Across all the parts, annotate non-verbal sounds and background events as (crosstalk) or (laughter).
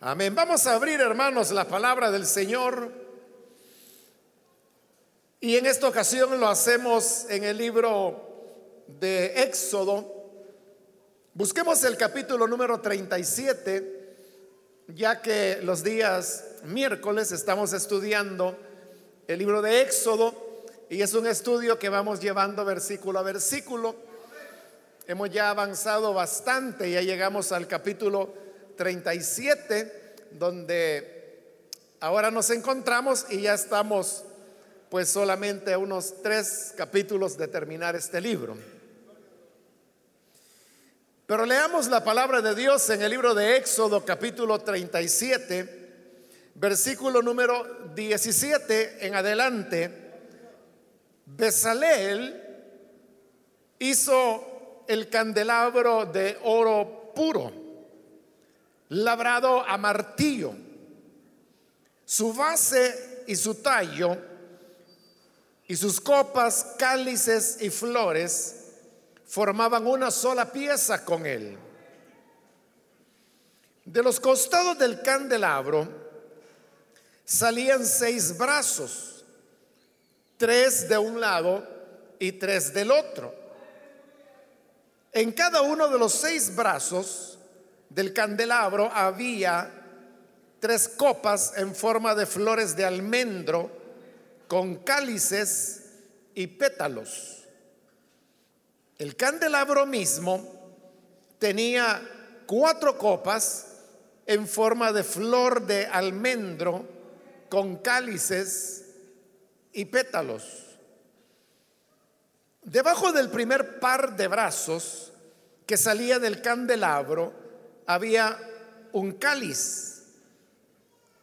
Amén. Vamos a abrir, hermanos, la palabra del Señor. Y en esta ocasión lo hacemos en el libro de Éxodo. Busquemos el capítulo número 37, ya que los días miércoles estamos estudiando el libro de Éxodo y es un estudio que vamos llevando versículo a versículo. Hemos ya avanzado bastante, ya llegamos al capítulo 37, donde ahora nos encontramos y ya estamos pues solamente a unos tres capítulos de terminar este libro. Pero leamos la palabra de Dios en el libro de Éxodo capítulo 37, versículo número 17 en adelante. Besaleel hizo el candelabro de oro puro labrado a martillo. Su base y su tallo y sus copas, cálices y flores formaban una sola pieza con él. De los costados del candelabro salían seis brazos, tres de un lado y tres del otro. En cada uno de los seis brazos del candelabro había tres copas en forma de flores de almendro con cálices y pétalos. El candelabro mismo tenía cuatro copas en forma de flor de almendro con cálices y pétalos. Debajo del primer par de brazos que salía del candelabro, había un cáliz.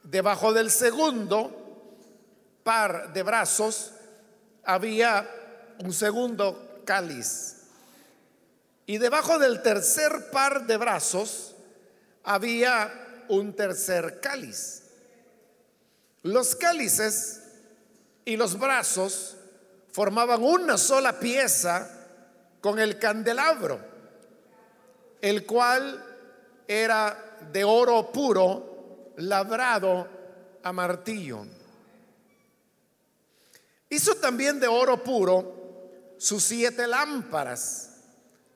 Debajo del segundo par de brazos había un segundo cáliz. Y debajo del tercer par de brazos había un tercer cáliz. Los cálices y los brazos formaban una sola pieza con el candelabro, el cual era de oro puro, labrado a martillo. Hizo también de oro puro sus siete lámparas,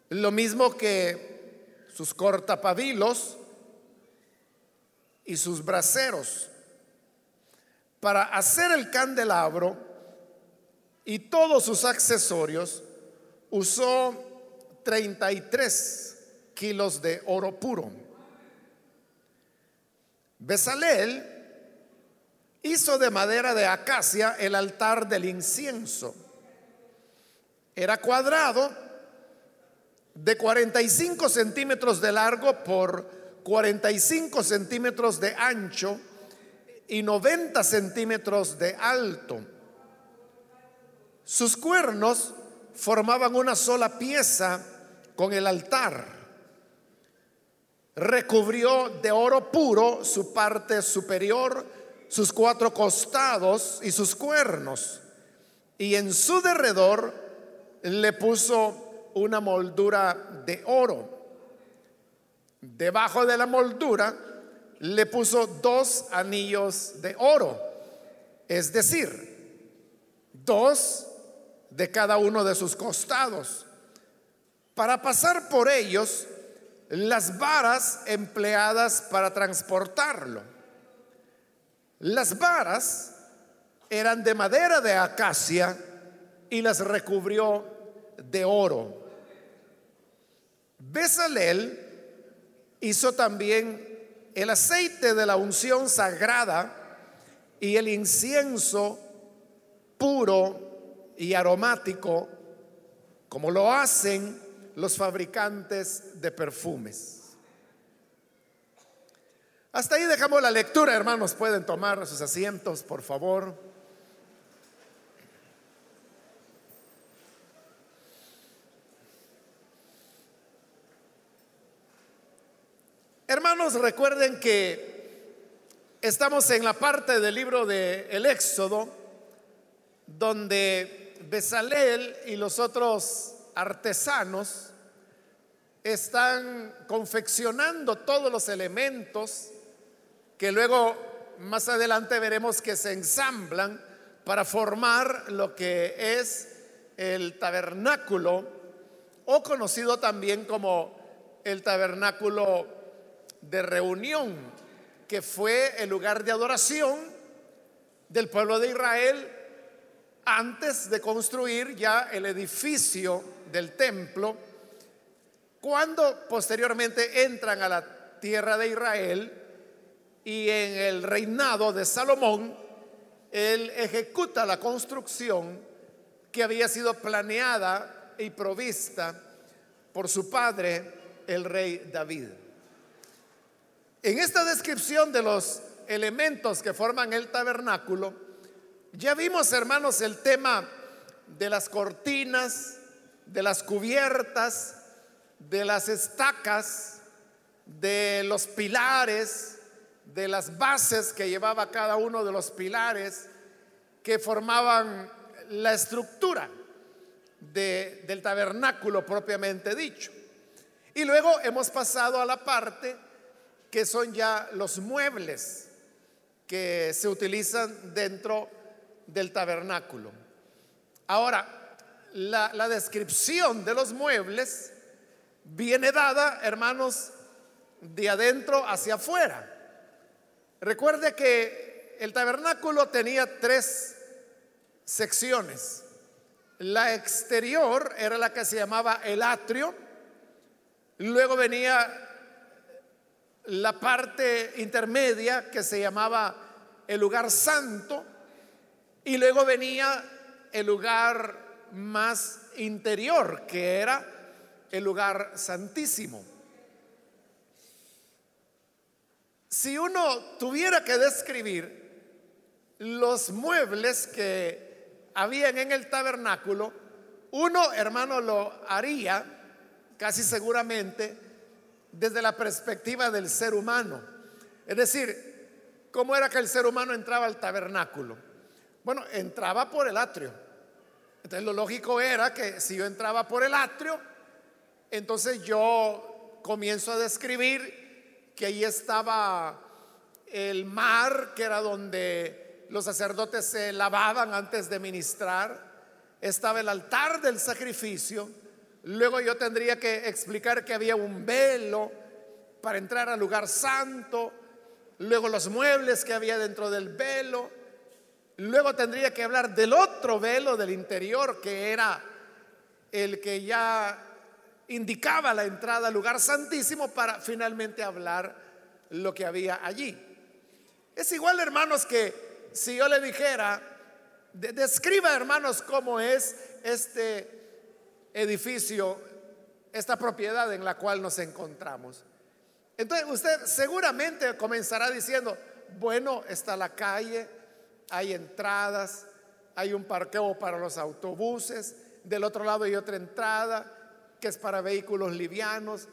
lo mismo que sus cortapabilos y sus braseros. Para hacer el candelabro y todos sus accesorios, usó 33 kilos de oro puro. Besaleel hizo de madera de acacia el altar del incienso. Era cuadrado de 45 centímetros de largo por 45 centímetros de ancho y 90 centímetros de alto. Sus cuernos formaban una sola pieza con el altar recubrió de oro puro su parte superior, sus cuatro costados y sus cuernos. Y en su derredor le puso una moldura de oro. Debajo de la moldura le puso dos anillos de oro, es decir, dos de cada uno de sus costados. Para pasar por ellos, las varas empleadas para transportarlo. Las varas eran de madera de acacia y las recubrió de oro. Besalel hizo también el aceite de la unción sagrada y el incienso puro y aromático, como lo hacen los fabricantes de perfumes. Hasta ahí dejamos la lectura, hermanos. Pueden tomar sus asientos, por favor. Hermanos, recuerden que estamos en la parte del libro de El Éxodo, donde Besaleel y los otros artesanos están confeccionando todos los elementos que luego más adelante veremos que se ensamblan para formar lo que es el tabernáculo o conocido también como el tabernáculo de reunión, que fue el lugar de adoración del pueblo de Israel antes de construir ya el edificio del templo, cuando posteriormente entran a la tierra de Israel y en el reinado de Salomón, él ejecuta la construcción que había sido planeada y provista por su padre, el rey David. En esta descripción de los elementos que forman el tabernáculo, ya vimos, hermanos, el tema de las cortinas, de las cubiertas, de las estacas, de los pilares, de las bases que llevaba cada uno de los pilares que formaban la estructura del tabernáculo propiamente dicho. Y luego hemos pasado a la parte que son ya los muebles que se utilizan dentro del tabernáculo. Ahora, la, descripción de los muebles viene dada, hermanos, de adentro hacia afuera. Recuerde que el tabernáculo tenía tres secciones. La exterior era la que se llamaba el atrio. Luego venía la parte intermedia que se llamaba el lugar santo. Y luego venía el lugar más interior, que era el lugar santísimo. Si uno tuviera que describir los muebles que habían en el tabernáculo, uno, hermano, lo haría casi seguramente desde la perspectiva del ser humano. Es decir, ¿cómo era que el ser humano entraba al tabernáculo? Bueno, entraba por el atrio. Entonces lo lógico era que si yo entraba por el atrio, entonces yo comienzo a describir que ahí estaba el mar, que era donde los sacerdotes se lavaban antes de ministrar, estaba el altar del sacrificio, luego yo tendría que explicar que había un velo para entrar al lugar santo, luego los muebles que había dentro del velo, luego tendría que hablar del otro velo del interior, que era el que ya indicaba la entrada al lugar santísimo para finalmente hablar lo que había allí. Es igual, hermanos, que si yo le dijera, describa, hermanos, cómo es este edificio, esta propiedad en la cual nos encontramos. Entonces usted seguramente comenzará diciendo, bueno, está la calle, hay entradas, hay un parqueo para los autobuses, del otro lado hay otra entrada, que es para vehículos livianos,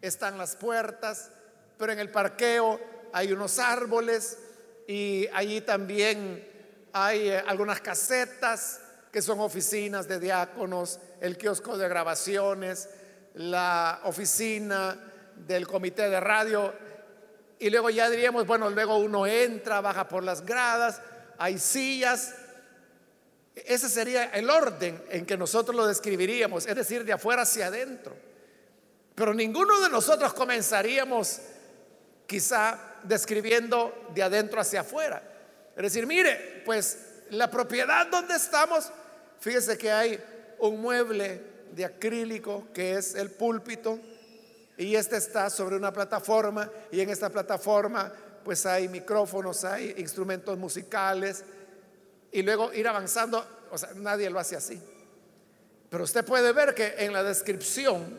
están las puertas, pero en el parqueo hay unos árboles y allí también hay eh, algunas casetas que son oficinas de diáconos, el kiosco de grabaciones, la oficina del comité de radio. Y luego ya diríamos, bueno, luego uno entra, baja por las gradas, hay sillas, ese sería el orden en que nosotros lo describiríamos, es decir, de afuera hacia adentro. Pero ninguno de nosotros comenzaríamos quizá describiendo de adentro hacia afuera. Es decir, mire, pues la propiedad donde estamos, fíjese que hay un mueble de acrílico que es el púlpito y este está sobre una plataforma y en esta plataforma pues hay micrófonos, hay instrumentos musicales, y luego ir avanzando, o sea, nadie lo hace así. Pero usted puede ver que en la descripción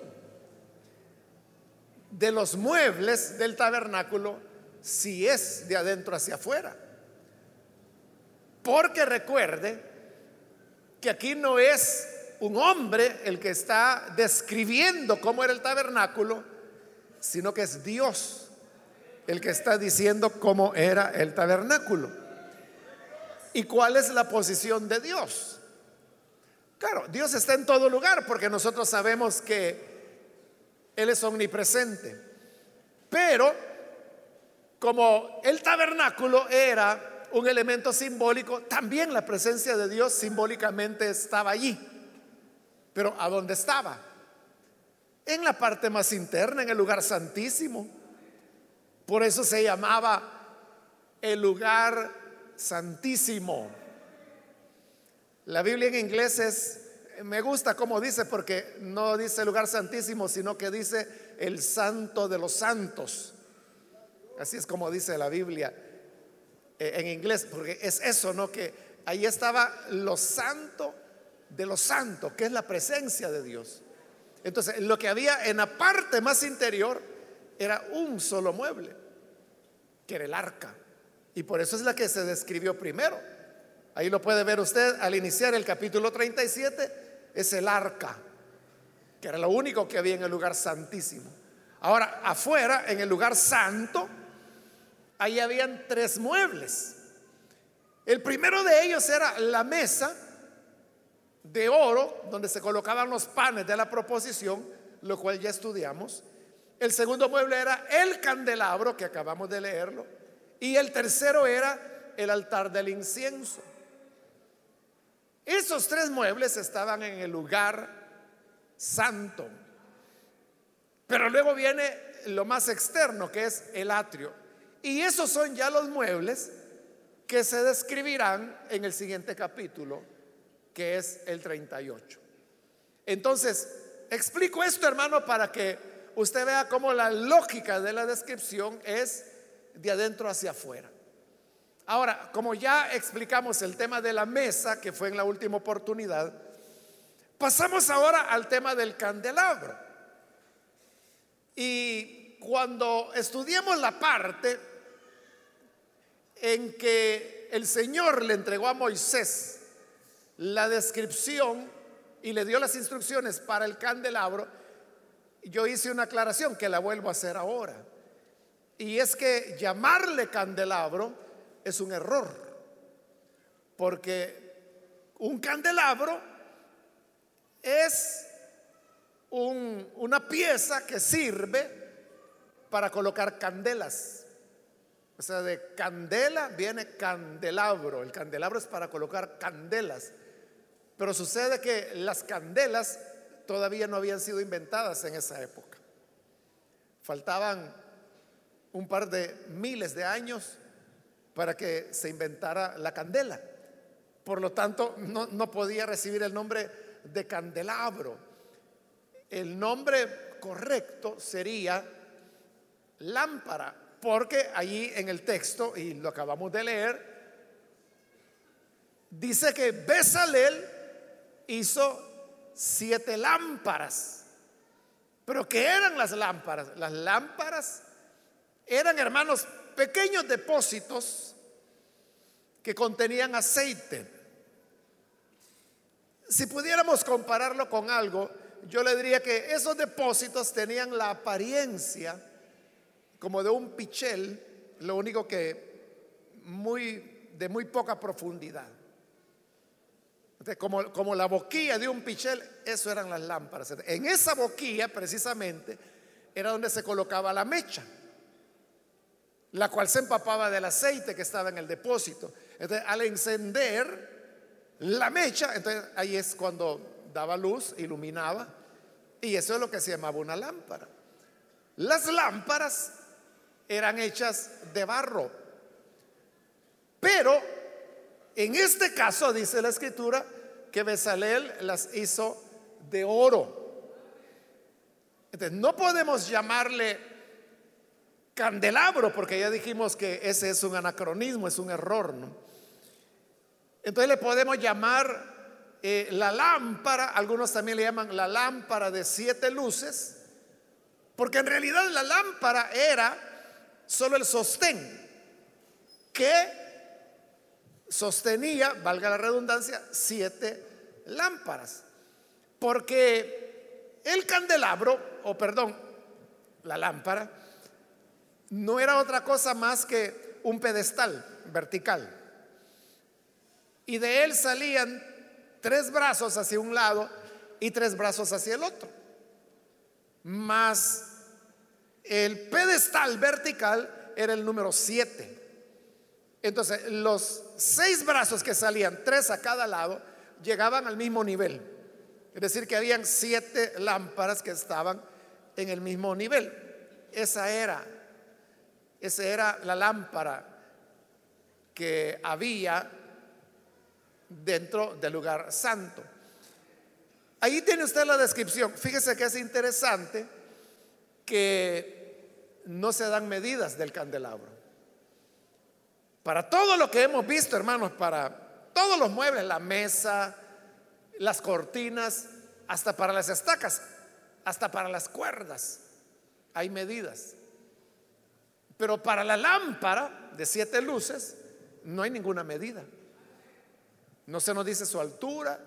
de los muebles del tabernáculo, si es de adentro hacia afuera. Porque recuerde que aquí no es un hombre el que está describiendo cómo era el tabernáculo, sino que es Dios el que está diciendo cómo era el tabernáculo. ¿Y cuál es la posición de Dios? Claro, Dios está en todo lugar porque nosotros sabemos que Él es omnipresente. Pero como el tabernáculo era un elemento simbólico, también la presencia de Dios simbólicamente estaba allí. Pero ¿a dónde estaba? En la parte más interna, en el lugar santísimo. Por eso se llamaba el lugar santísimo. La Biblia en inglés es, me gusta como dice, porque no dice lugar santísimo, sino que dice el santo de los santos. Así es como dice la Biblia eh, en inglés, porque es eso, ¿no? Que ahí estaba lo santo de lo santo, que es la presencia de Dios. Entonces, lo que había en la parte más interior era un solo mueble, que era el arca. Y por eso es la que se describió primero. Ahí lo puede ver usted al iniciar el capítulo 37, es el arca, que era lo único que había en el lugar santísimo. Ahora, afuera, en el lugar santo, ahí habían tres muebles. El primero de ellos era la mesa de oro, donde se colocaban los panes de la proposición, lo cual ya estudiamos. El segundo mueble era el candelabro, que acabamos de leerlo. Y el tercero era el altar del incienso. Esos tres muebles estaban en el lugar santo. Pero luego viene lo más externo, que es el atrio. Y esos son ya los muebles que se describirán en el siguiente capítulo, que es el 38. Entonces, explico esto, hermano, para que usted vea cómo la lógica de la descripción es de adentro hacia afuera. Ahora, como ya explicamos el tema de la mesa, que fue en la última oportunidad, pasamos ahora al tema del candelabro. Y cuando estudiemos la parte en que el Señor le entregó a Moisés la descripción y le dio las instrucciones para el candelabro, yo hice una aclaración que la vuelvo a hacer ahora. Y es que llamarle candelabro es un error, porque un candelabro es una pieza que sirve para colocar candelas. O sea, de candela viene candelabro. El candelabro es para colocar candelas. Pero sucede que las candelas todavía no habían sido inventadas en esa época. Faltaban un par de miles de años para que se inventara la candela. Por lo tanto, no, podía recibir el nombre de candelabro. El nombre correcto sería lámpara, porque allí en el texto, y lo acabamos de leer, dice que Besalel hizo siete lámparas. Pero ¿qué eran las lámparas? Las lámparas eran, hermanos, pequeños depósitos que contenían aceite. Si pudiéramos compararlo con algo, yo le diría que esos depósitos tenían la apariencia como de un pichel, lo único que muy de muy poca profundidad. Como, como la boquilla de un pichel, eso eran las lámparas. En esa boquilla, precisamente, era donde se colocaba la mecha la cual se empapaba del aceite que estaba en el depósito. Entonces, al encender la mecha, entonces ahí es cuando daba luz, iluminaba, y eso es lo que se llamaba una lámpara. Las lámparas eran hechas de barro, pero en este caso dice la escritura que Besalel las hizo de oro. Entonces, no podemos llamarle candelabro, porque ya dijimos que ese es un anacronismo, es un error. Entonces le podemos llamar eh, la lámpara, algunos también le llaman la lámpara de siete luces, porque en realidad la lámpara era solo el sostén que sostenía, valga la redundancia, siete lámparas. Porque el candelabro, o perdón, la lámpara, no era otra cosa más que un pedestal vertical. Y de él salían tres brazos hacia un lado y tres brazos hacia el otro. Más el pedestal vertical era el número 7. Entonces, los seis brazos que salían, tres a cada lado, llegaban al mismo nivel. Es decir, que habían siete lámparas que estaban en el mismo nivel. Esa era, esa era la lámpara que había dentro del lugar santo. Ahí tiene usted la descripción. Fíjese que es interesante que no se dan medidas del candelabro. Para todo lo que hemos visto, hermanos, para todos los muebles, la mesa, las cortinas, hasta para las estacas, hasta para las cuerdas, hay medidas. Pero para la lámpara de siete luces no hay ninguna medida. No se nos dice su altura,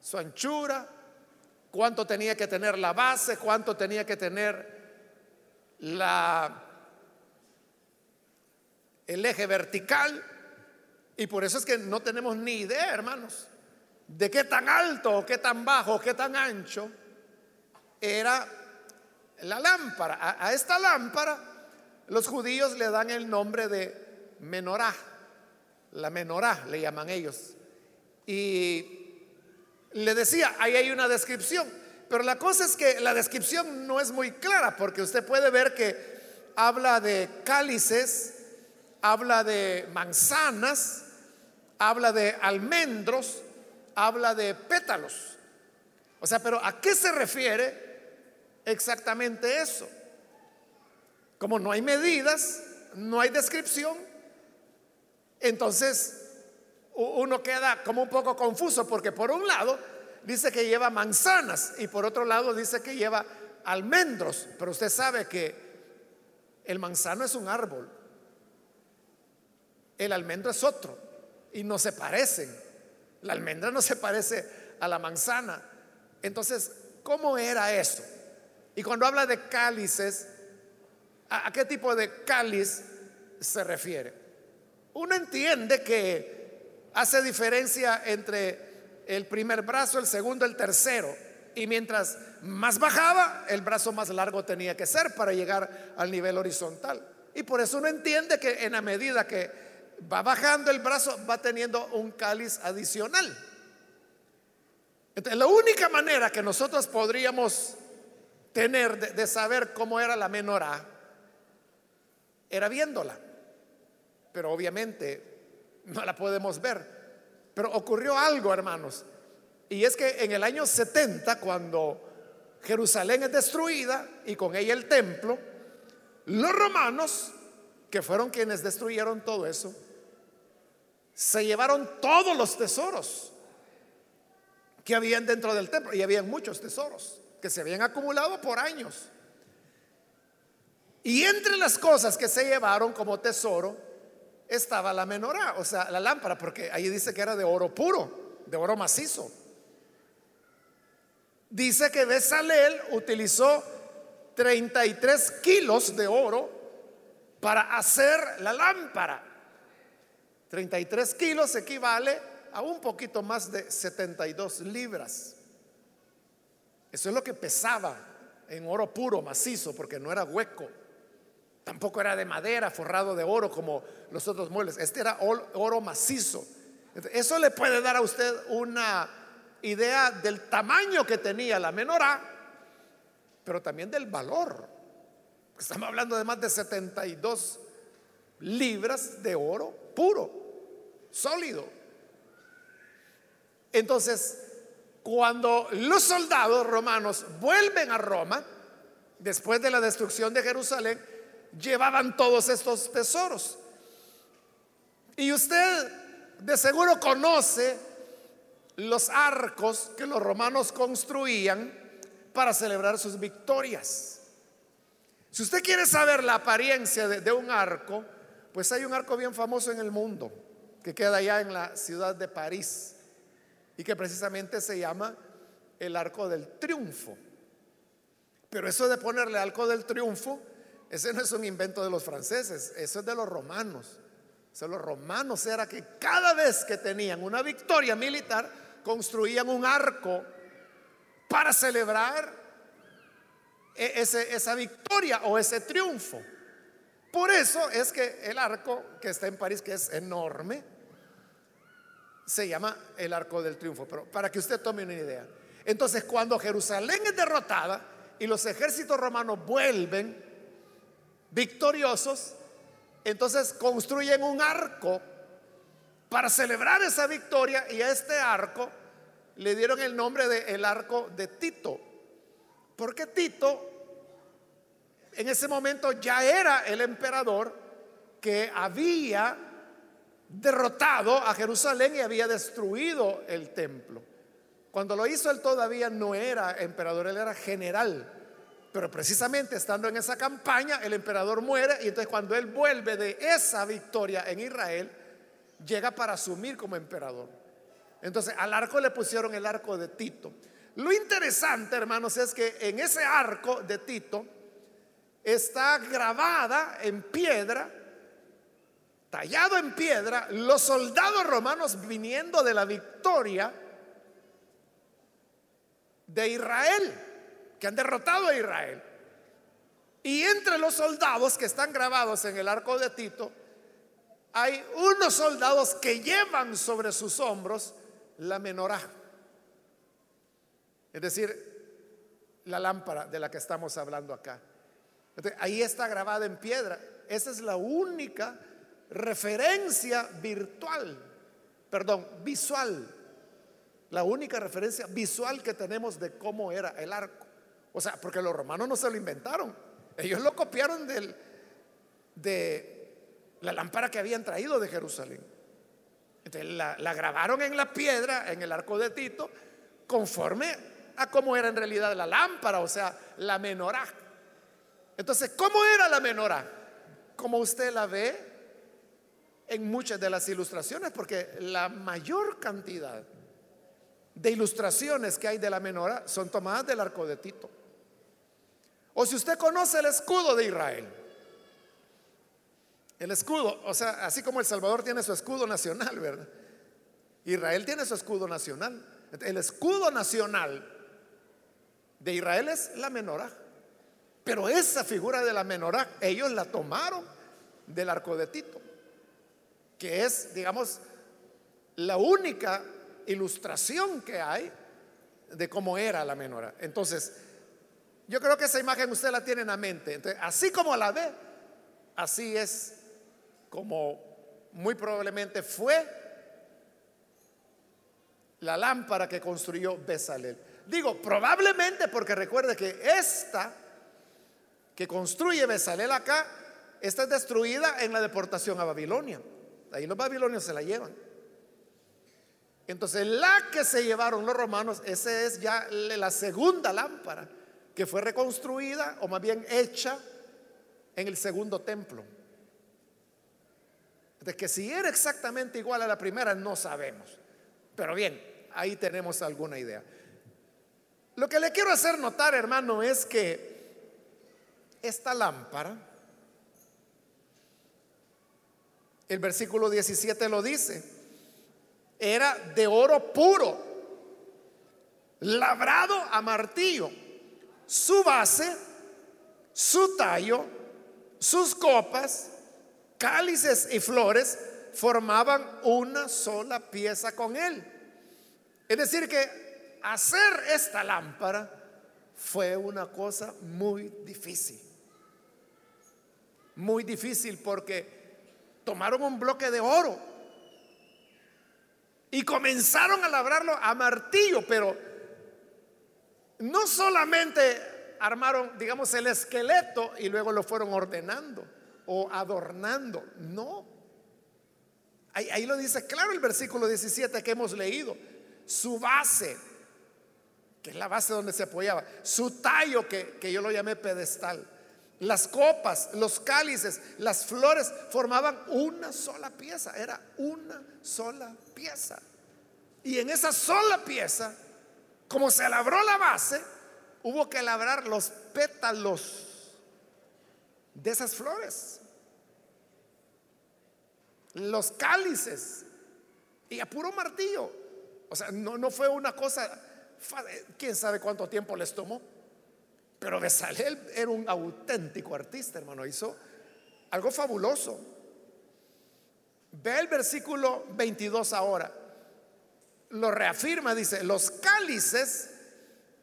su anchura, cuánto tenía que tener la base, cuánto tenía que tener la el eje vertical. Y por eso es que no tenemos ni idea, hermanos, de qué tan alto, qué tan bajo, qué tan ancho era la lámpara. A, esta lámpara los judíos le dan el nombre de menorá. La menorá le llaman ellos. Y le decía, ahí hay una descripción. Pero la cosa es que la descripción no es muy clara porque usted puede ver que habla de cálices, habla de manzanas, habla de almendros, habla de pétalos. O sea, pero ¿a qué se refiere exactamente eso? Como no hay medidas, no hay descripción, entonces uno queda como un poco confuso porque por un lado dice que lleva manzanas y por otro lado dice que lleva almendros, pero usted sabe que el manzano es un árbol, el almendro es otro y no se parecen. La almendra no se parece a la manzana. Entonces, ¿cómo era eso? Y cuando habla de cálices, ¿a, qué tipo de cáliz se refiere? Uno entiende que hace diferencia entre el primer brazo, el segundo, el tercero. Y mientras más bajaba, el brazo más largo tenía que ser para llegar al nivel horizontal. Y por eso uno entiende que en la medida que va bajando el brazo, va teniendo un cáliz adicional. Entonces, la única manera que nosotros podríamos tener de, saber cómo era la menorá era viéndola. Pero obviamente no la podemos ver. Pero ocurrió algo, hermanos. Y es que en el año 70, cuando Jerusalén es destruida y con ella el templo, los romanos, que fueron quienes destruyeron todo eso, se llevaron todos los tesoros que habían dentro del templo. Y habían muchos tesoros que se habían acumulado por años. Y entre las cosas que se llevaron como tesoro estaba la menorá, o sea, la lámpara, porque ahí dice que era de oro puro, de oro macizo. Dice que Besalel utilizó 33 kilos de oro para hacer la lámpara. 33 kilos equivale a un poquito más de 72 libras. Eso es lo que pesaba en oro puro, macizo, porque no era hueco. Tampoco era de madera, forrado de oro como los otros muebles. Este era oro macizo. Eso le puede dar a usted una idea del tamaño que tenía la menorá, pero también del valor. Estamos hablando de más de 72 libras de oro puro, sólido. Entonces, cuando los soldados romanos vuelven a Roma, después de la destrucción de Jerusalén, llevaban todos estos tesoros. Y usted de seguro conoce los arcos que los romanos construían para celebrar sus victorias. Si usted quiere saber la apariencia de, un arco, pues hay un arco bien famoso en el mundo que queda allá en la ciudad de París y que precisamente se llama el arco del triunfo. Pero eso de ponerle arco del triunfo, ese no es un invento de los franceses, eso es de los romanos. O los romanos era que cada vez que tenían una victoria militar, construían un arco para celebrar e-, esa victoria o ese triunfo. Por eso es que el arco que está en París, que es enorme, se llama el arco del triunfo. Pero para que usted tome una idea. Entonces, cuando Jerusalén es derrotada y los ejércitos romanos vuelven victoriosos, entonces construyen un arco para celebrar esa victoria y a este arco le dieron el nombre de el arco de Tito. Porque Tito en ese momento ya era el emperador que había derrotado a Jerusalén y había destruido el templo. Cuando lo hizo él todavía no era emperador, él era general. Pero precisamente estando en esa campaña, el emperador muere y entonces cuando él vuelve de esa victoria en Israel, llega para asumir como emperador. Entonces al arco le pusieron el arco de Tito. Lo interesante, hermanos, es que en ese arco de Tito está grabada en piedra, tallado en piedra, los soldados romanos viniendo de la victoria de Israel, que han derrotado a Israel. Y entre los soldados que están grabados en el arco de Tito, hay unos soldados que llevan sobre sus hombros la menorá. Es decir, la lámpara de la que estamos hablando acá. Ahí está grabada en piedra. Esa es la única referencia virtual, perdón, visual. La única referencia visual que tenemos de cómo era el arco. O sea, porque los romanos no se lo inventaron. Ellos lo copiaron del, de la lámpara que habían traído de Jerusalén. Entonces la, grabaron en la piedra, en el arco de Tito, conforme a cómo era en realidad la lámpara, o sea, la menorá. Entonces, ¿cómo era la menorá? Como usted la ve en muchas de las ilustraciones, porque la mayor cantidad de ilustraciones que hay de la menorá son tomadas del arco de Tito. O si usted conoce el escudo de Israel, el escudo, o sea, así como El Salvador tiene su escudo nacional, ¿verdad? Israel tiene su escudo nacional. El escudo nacional de Israel es la menorá. Pero esa figura de la menorá, ellos la tomaron del arco de Tito, que es, digamos, la única ilustración que hay de cómo era la menorá. Entonces, yo creo que esa imagen usted la tiene en la mente. Entonces, así como la ve, así es como muy probablemente fue la lámpara que construyó Besalel. Digo, probablemente porque recuerde que esta que construye Besalel acá, esta es destruida en la deportación a Babilonia. Ahí los babilonios se la llevan. Entonces, la que se llevaron los romanos, esa es ya la segunda lámpara que fue reconstruida o más bien hecha en el segundo templo. De que si era exactamente igual a la primera, no sabemos. Pero bien, ahí tenemos alguna idea. Lo que le quiero hacer notar, hermano, es que esta lámpara, el versículo 17 lo dice, era de oro puro, labrado a martillo. Su base, su tallo, sus copas, cálices y flores formaban una sola pieza con él. Es decir, que hacer esta lámpara fue una cosa muy difícil. Muy difícil porque tomaron un bloque de oro y comenzaron a labrarlo a martillo, pero no solamente armaron, digamos, el esqueleto y luego lo fueron ordenando o adornando. No. Ahí, lo dice claro el versículo 17 que hemos leído. Su base, que es la base donde se apoyaba. Su tallo, que, que yo lo llamé pedestal. Las copas, los cálices, las flores formaban una sola pieza. Era una sola pieza. Y en esa sola pieza, como se labró la base, hubo que labrar los pétalos de esas flores. Los cálices. Y a puro martillo. O sea, no, no fue una cosa, quién sabe cuánto tiempo les tomó. Pero Besalel era un auténtico artista, hermano. Hizo algo fabuloso. Ve el versículo 22 ahora. Lo reafirma, dice, los cálices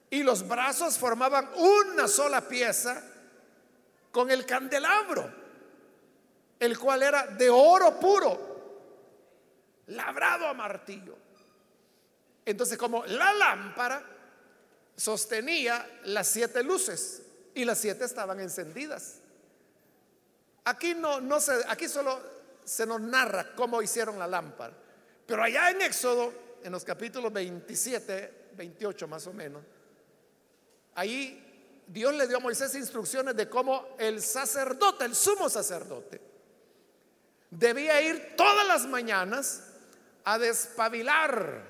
y los brazos formaban una sola pieza con el candelabro, el cual era de oro puro, labrado a martillo. Entonces, como la lámpara sostenía las siete luces y las siete estaban encendidas. Aquí no, no se, aquí solo se nos narra cómo hicieron la lámpara. Pero allá en Éxodo, en los capítulos 27, 28 más o menos, ahí Dios le dio a Moisés instrucciones de cómo el sacerdote, el sumo sacerdote, debía ir todas las mañanas a despabilar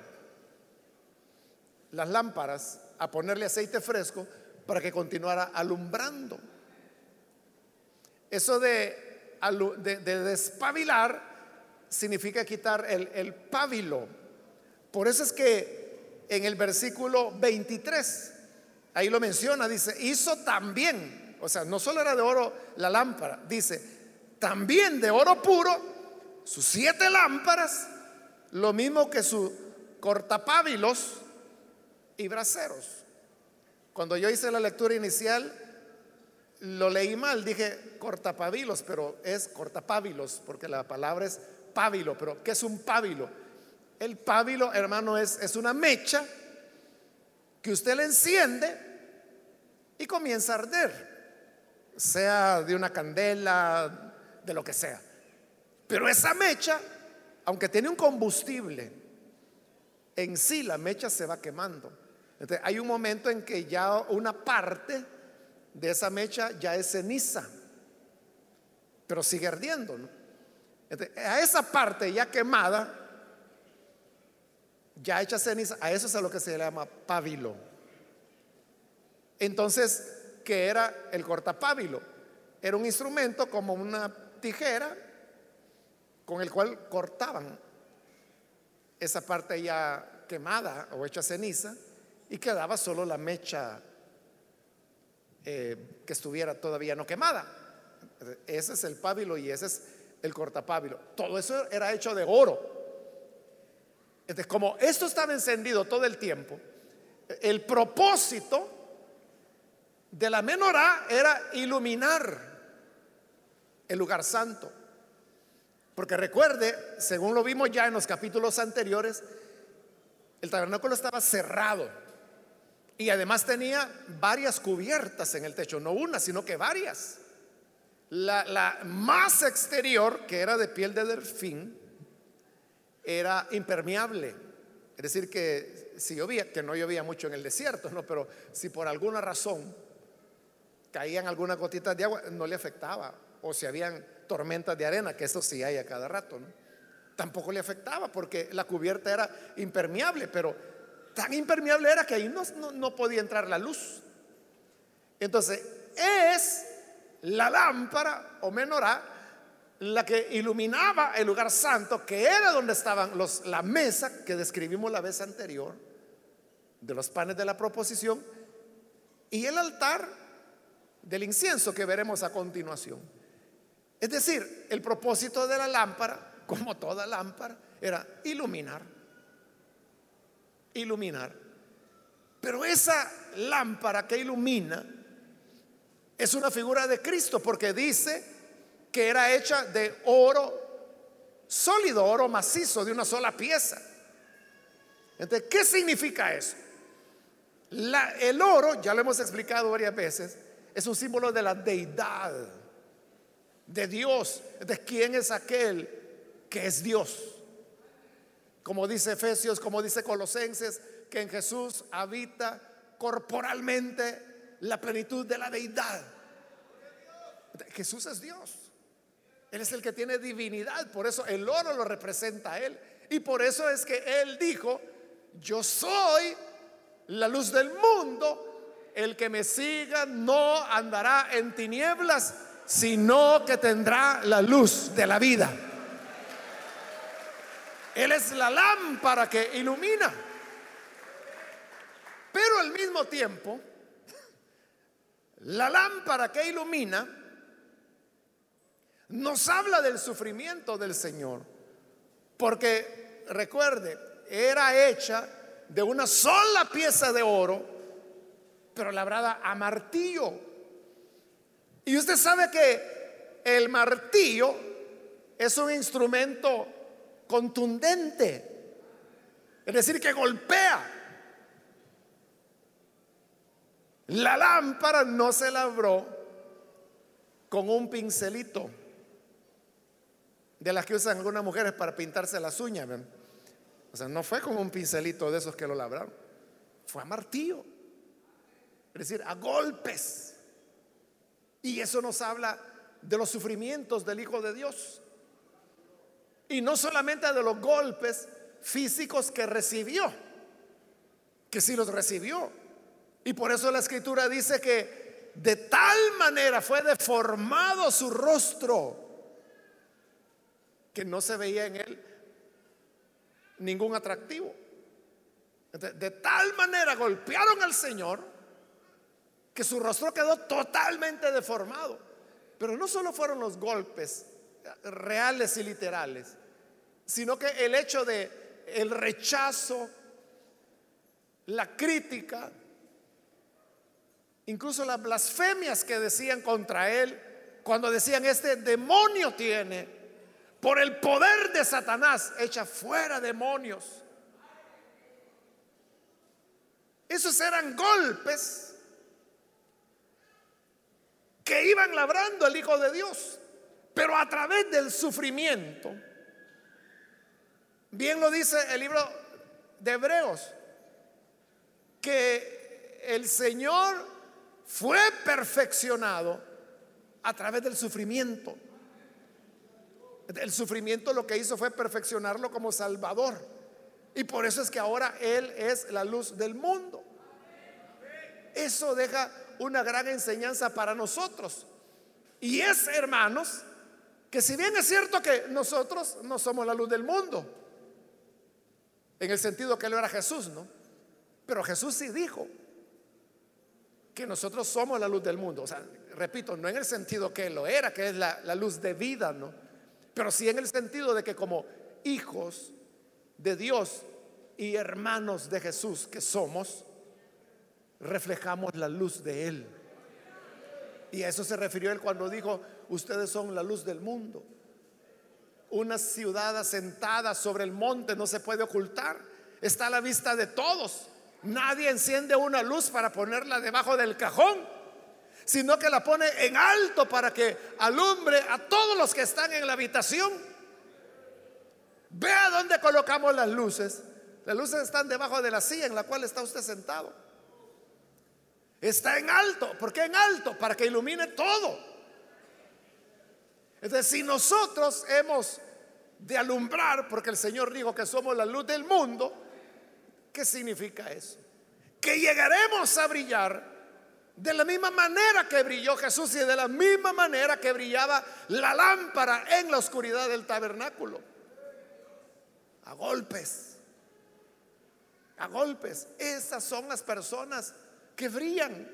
las lámparas, a ponerle aceite fresco para que continuara alumbrando. Eso de, de, despabilar significa quitar el, el pábilo. Por eso es que en el versículo 23, ahí lo menciona, dice, hizo también, o sea, no solo era de oro la lámpara, dice, también de oro puro, sus siete lámparas, lo mismo que su cortapábilos y braseros. Cuando yo hice la lectura inicial, lo leí mal, dije cortapabilos, pero es cortapábilos, porque la palabra es pábilo, pero ¿qué es un pábilo? El pábilo, hermano, es, es una mecha que usted le enciende y comienza a arder, sea de una candela, de lo que sea. Pero esa mecha, aunque tiene un combustible, en sí la mecha se va quemando. Hay un momento en que ya una parte de esa mecha ya es ceniza, pero sigue ardiendo. a esa parte ya quemada, ya hecha ceniza, a eso es a lo que se llama pábilo. Entonces, ¿qué era el cortapábilo? Era un instrumento como una tijera con el cual cortaban esa parte ya quemada o hecha ceniza y quedaba solo la mecha eh, que estuviera todavía no quemada. Ese es el pábilo y ese es el cortapábilo. Todo eso era hecho de oro. Entonces, como esto estaba encendido todo el tiempo, el propósito de la menorá era iluminar el lugar santo. Porque recuerde, según lo vimos ya en los capítulos anteriores, el tabernáculo estaba cerrado. Y además tenía varias cubiertas en el techo, no una, sino que varias. La, más exterior, que era de piel de delfín, era impermeable. Es decir, que si llovía, que no llovía mucho en el desierto, ¿no? pero si por alguna razón caían algunas gotitas de agua, no le afectaba. O si habían tormentas de arena, que eso sí hay a cada rato, ¿no? tampoco le afectaba porque la cubierta era impermeable, pero tan impermeable era que ahí no, podía entrar la luz. Entonces, es la lámpara o menorá la que iluminaba el lugar santo, que era donde estaban los, la mesa que describimos la vez anterior, de los panes de la proposición, y el altar del incienso que veremos a continuación. Es decir, el propósito de la lámpara, como toda lámpara, era iluminar iluminar. Pero esa lámpara que ilumina es una figura de Cristo porque dice que era hecha de oro sólido, oro macizo, de una sola pieza. Entonces, ¿qué significa eso? el oro, ya lo hemos explicado varias veces, es un símbolo de la deidad, de Dios, de quién es aquel que es Dios como dice Efesios, como dice Colosenses, que en Jesús habita corporalmente la plenitud de la deidad. Jesús es Dios. Él es el que tiene divinidad, por eso el oro lo representa a Él. Y por eso es que Él dijo, yo soy la luz del mundo, el que me siga no andará en tinieblas, sino que tendrá la luz de la vida. Él es la lámpara que ilumina. Pero al mismo tiempo, la lámpara que ilumina nos habla del sufrimiento del Señor. Porque recuerde, era hecha de una sola pieza de oro, pero labrada a martillo. Y usted sabe que el martillo es un instrumento contundente, es decir, que golpea. La lámpara no se labró con un pincelito de las que usan algunas mujeres para pintarse las uñas. O sea, no fue con un pincelito de esos que lo labraron, fue a martillo, es decir, a golpes. Y eso nos habla de los sufrimientos del Hijo de Dios. Y no solamente de los golpes físicos que recibió, que sí los recibió. Y por eso la escritura dice que de tal manera fue deformado su rostro que no se veía en él ningún atractivo. De tal manera golpearon al Señor que su rostro quedó totalmente deformado. Pero no solo fueron los golpes reales y literales, sino que el hecho de el rechazo, la crítica, incluso las blasfemias que decían contra él, cuando decían este demonio tiene, por el poder de Satanás, echa fuera demonios. Esos eran golpes que iban labrando el Hijo de Dios, pero a través del sufrimiento. Bien lo dice el libro de Hebreos, que el Señor fue perfeccionado a través del sufrimiento. El sufrimiento lo que hizo fue perfeccionarlo como Salvador. Y por eso es que ahora Él es la luz del mundo. Eso deja una gran enseñanza para nosotros. Y es, hermanos, que si bien es cierto que nosotros no somos la luz del mundo, en el sentido que Él era Jesús, ¿no? Pero Jesús sí dijo que nosotros somos la luz del mundo. O sea, repito, no en el sentido que lo era, que es la, la luz de vida, ¿no? Pero sí en el sentido de que como hijos de Dios y hermanos de Jesús que somos, reflejamos la luz de Él. Y a eso se refirió Él cuando dijo, ustedes son la luz del mundo. Una ciudad asentada sobre el monte no se puede ocultar, está a la vista de todos. Nadie enciende una luz para ponerla debajo del cajón, sino que la pone en alto para que alumbre a todos los que están en la habitación. Vea dónde colocamos las luces. Las luces están debajo de la silla en la cual está usted sentado. Está en alto. ¿Por qué en alto? Para que ilumine todo. Entonces, si nosotros hemos de alumbrar, porque el Señor dijo que somos la luz del mundo, ¿qué significa eso? Que llegaremos a brillar de la misma manera que brilló Jesús y de la misma manera que brillaba la lámpara en la oscuridad del tabernáculo. A golpes. A golpes. Esas son las personas que brillan.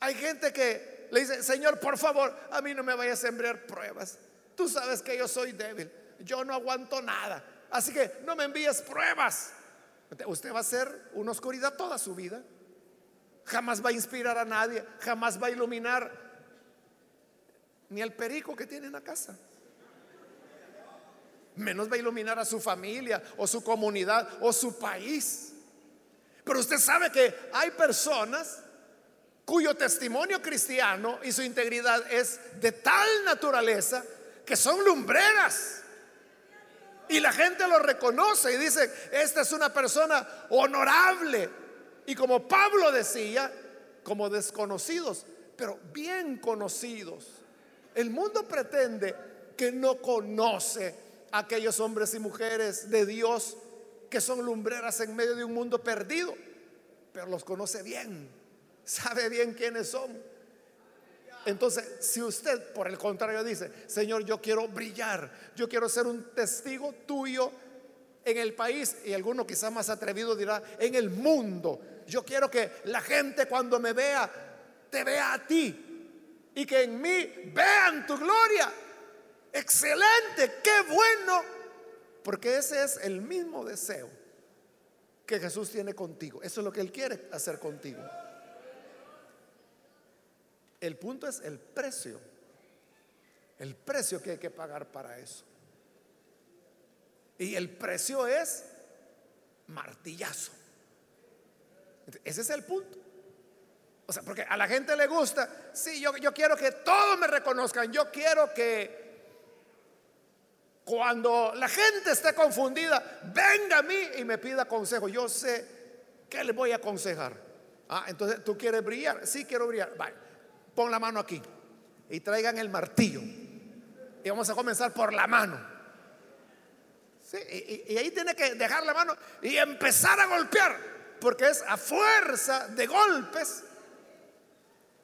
Hay gente que le dice, Señor, por favor, a mí no me vayas a sembrar pruebas. Tú sabes que yo soy débil. Yo no aguanto nada. Así que no me envíes pruebas. Usted va a ser una oscuridad toda su vida jamás va a inspirar a nadie, jamás va a iluminar ni el perico que tiene en la casa. Menos va a iluminar a su familia o su comunidad o su país. Pero usted sabe que hay personas cuyo testimonio cristiano y su integridad es de tal naturaleza que son lumbreras. Y la gente lo reconoce y dice, esta es una persona honorable, y como Pablo decía, como desconocidos, pero bien conocidos. El mundo pretende que no conoce a aquellos hombres y mujeres de Dios que son lumbreras en medio de un mundo perdido, pero los conoce bien, sabe bien quiénes son. Entonces, si usted por el contrario dice, Señor, yo quiero brillar, yo quiero ser un testigo tuyo en el país, y alguno quizá más atrevido dirá, en el mundo, yo quiero que la gente cuando me vea, te vea a ti. y que en mí vean tu gloria. Excelente, qué bueno, porque ese es el mismo deseo que Jesús tiene contigo. Eso es lo que Él quiere hacer contigo. El punto es el precio, el precio que hay que pagar para eso. Y el precio es martillazo. Ese es el punto. O sea, porque a la gente le gusta, sí, yo, yo quiero que todos me reconozcan, yo quiero que cuando la gente esté confundida, venga a mí y me pida consejo. Yo sé qué le voy a aconsejar. Ah, entonces tú quieres brillar. Sí, quiero brillar. Vale, pon la mano aquí y traigan el martillo. Y vamos a comenzar por la mano. Sí, y, y ahí tiene que dejar la mano y empezar a golpear, porque es a fuerza de golpes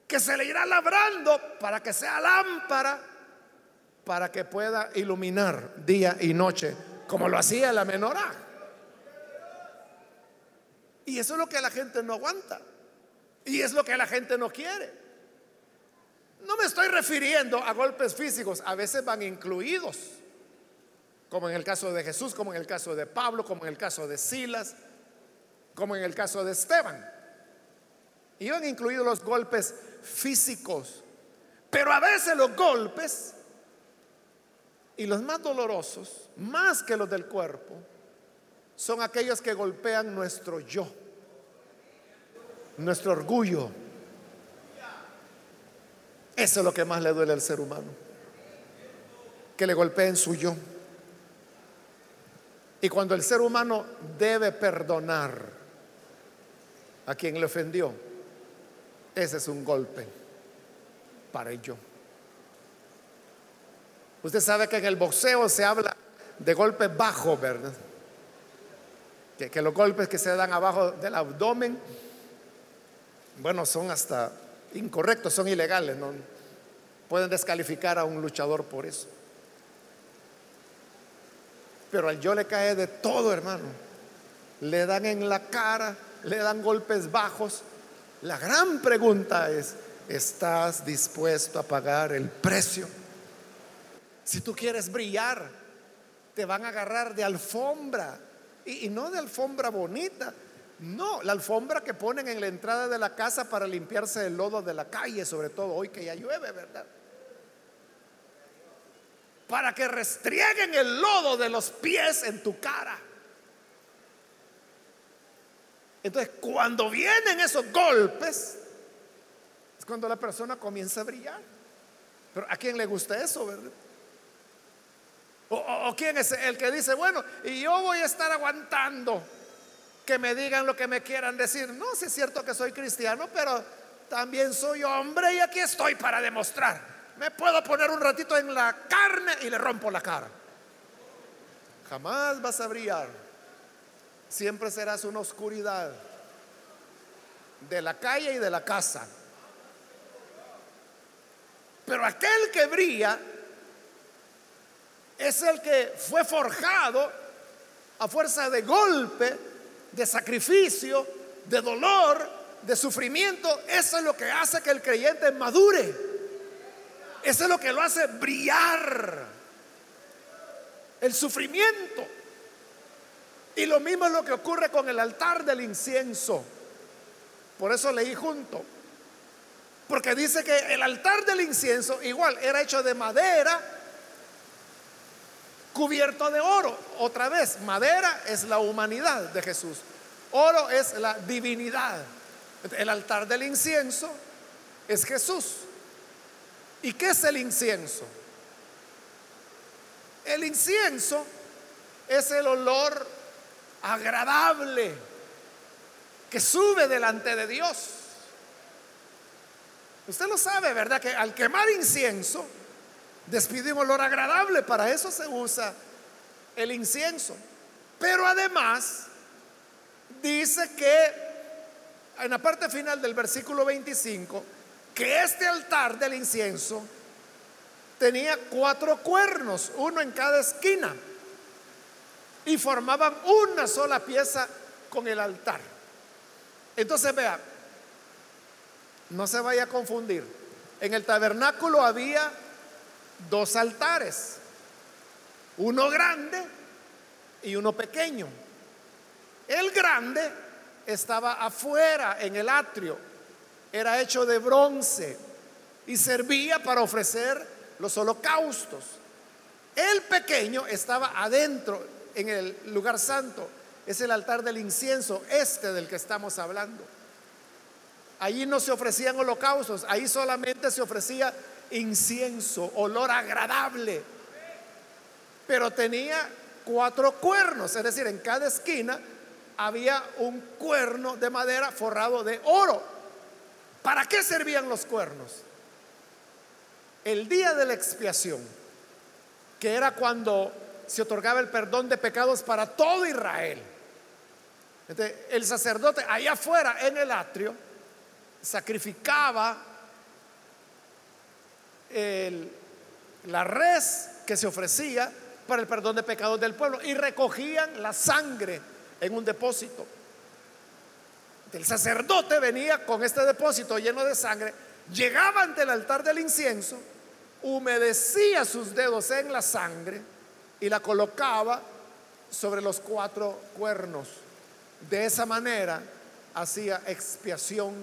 que se le irá labrando para que sea lámpara, para que pueda iluminar día y noche, como lo hacía la menorá. Y eso es lo que la gente no aguanta. Y es lo que la gente no quiere. No me estoy refiriendo a golpes físicos, a veces van incluidos, como en el caso de Jesús, como en el caso de Pablo, como en el caso de Silas, como en el caso de Esteban. Iban incluidos los golpes físicos, pero a veces los golpes y los más dolorosos, más que los del cuerpo, son aquellos que golpean nuestro yo, nuestro orgullo. Eso es lo que más le duele al ser humano, que le golpeen su yo. Y cuando el ser humano debe perdonar a quien le ofendió, ese es un golpe para el yo. Usted sabe que en el boxeo se habla de golpes bajos, ¿verdad? Que, los golpes que se dan abajo del abdomen, bueno, son hasta incorrectos, son ilegales, no pueden descalificar a un luchador por eso. Pero al yo le cae de todo, hermano. Le dan en la cara, le dan golpes bajos, la gran pregunta es, ¿estás dispuesto a pagar el precio? Si tú quieres brillar, te van a agarrar de alfombra. Y, no de alfombra bonita. No, la alfombra que ponen en la entrada de la casa para limpiarse el lodo de la calle, sobre todo hoy que ya llueve, ¿verdad? Para que restrieguen el lodo de los pies en tu cara. Entonces, cuando vienen esos golpes, es cuando la persona comienza a brillar. Pero ¿a quién le gusta eso, verdad? O, quién es el que dice, bueno, y yo voy a estar aguantando que me digan lo que me quieran decir. No, si es cierto que soy cristiano, pero también soy hombre y aquí estoy para demostrar. Me puedo poner un ratito en la carne y le rompo la cara. Jamás vas a brillar siempre serás una oscuridad de la calle y de la casa. Pero aquel que brilla es el que fue forjado a fuerza de golpe, de sacrificio, de dolor, de sufrimiento. Eso es lo que hace que el creyente madure. Eso es lo que lo hace brillar. El sufrimiento. Y lo mismo es lo que ocurre con el altar del incienso. Por eso leí junto. Porque dice que el altar del incienso igual era hecho de madera cubierto de oro. Otra vez, madera es la humanidad de Jesús. Oro es la divinidad. El altar del incienso es Jesús. ¿Y qué es el incienso? El incienso es el olor agradable que sube delante de Dios. Usted lo sabe, ¿verdad? Que al quemar incienso despide un olor agradable. Para eso se usa el incienso. Pero además dice que en la parte final del versículo 25, que este altar del incienso tenía cuatro cuernos, uno en cada esquina y formaban una sola pieza con el altar. Entonces vea, no se vaya a confundir. En el tabernáculo había dos altares, uno grande y uno pequeño. El grande estaba afuera en el atrio, era hecho de bronce y servía para ofrecer los holocaustos. El pequeño estaba adentro en el lugar santo, es el altar del incienso, este del que estamos hablando. Allí no se ofrecían holocaustos, ahí solamente se ofrecía incienso, olor agradable. Pero tenía cuatro cuernos, es decir, en cada esquina había un cuerno de madera forrado de oro. ¿Para qué servían los cuernos? El día de la expiación, que era cuando se otorgaba el perdón de pecados para todo Israel. el sacerdote allá afuera en el atrio sacrificaba la res que se ofrecía para el perdón de pecados del pueblo y recogían la sangre en un depósito. El sacerdote venía con este depósito lleno de sangre, llegaba ante el altar del incienso, humedecía sus dedos en la sangre y la colocaba sobre los cuatro cuernos. De esa manera hacía expiación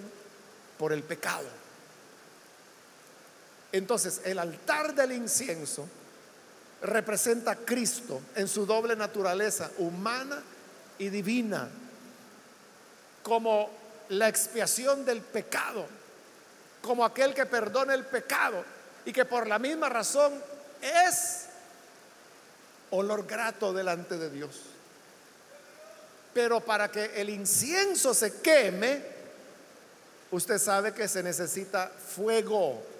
por el pecado. Entonces, el altar del incienso representa a Cristo en su doble naturaleza, humana y divina, como la expiación del pecado, como aquel que perdona el pecado y que por la misma razón es olor grato delante de Dios. Pero para que el incienso se queme, usted sabe que se necesita fuego.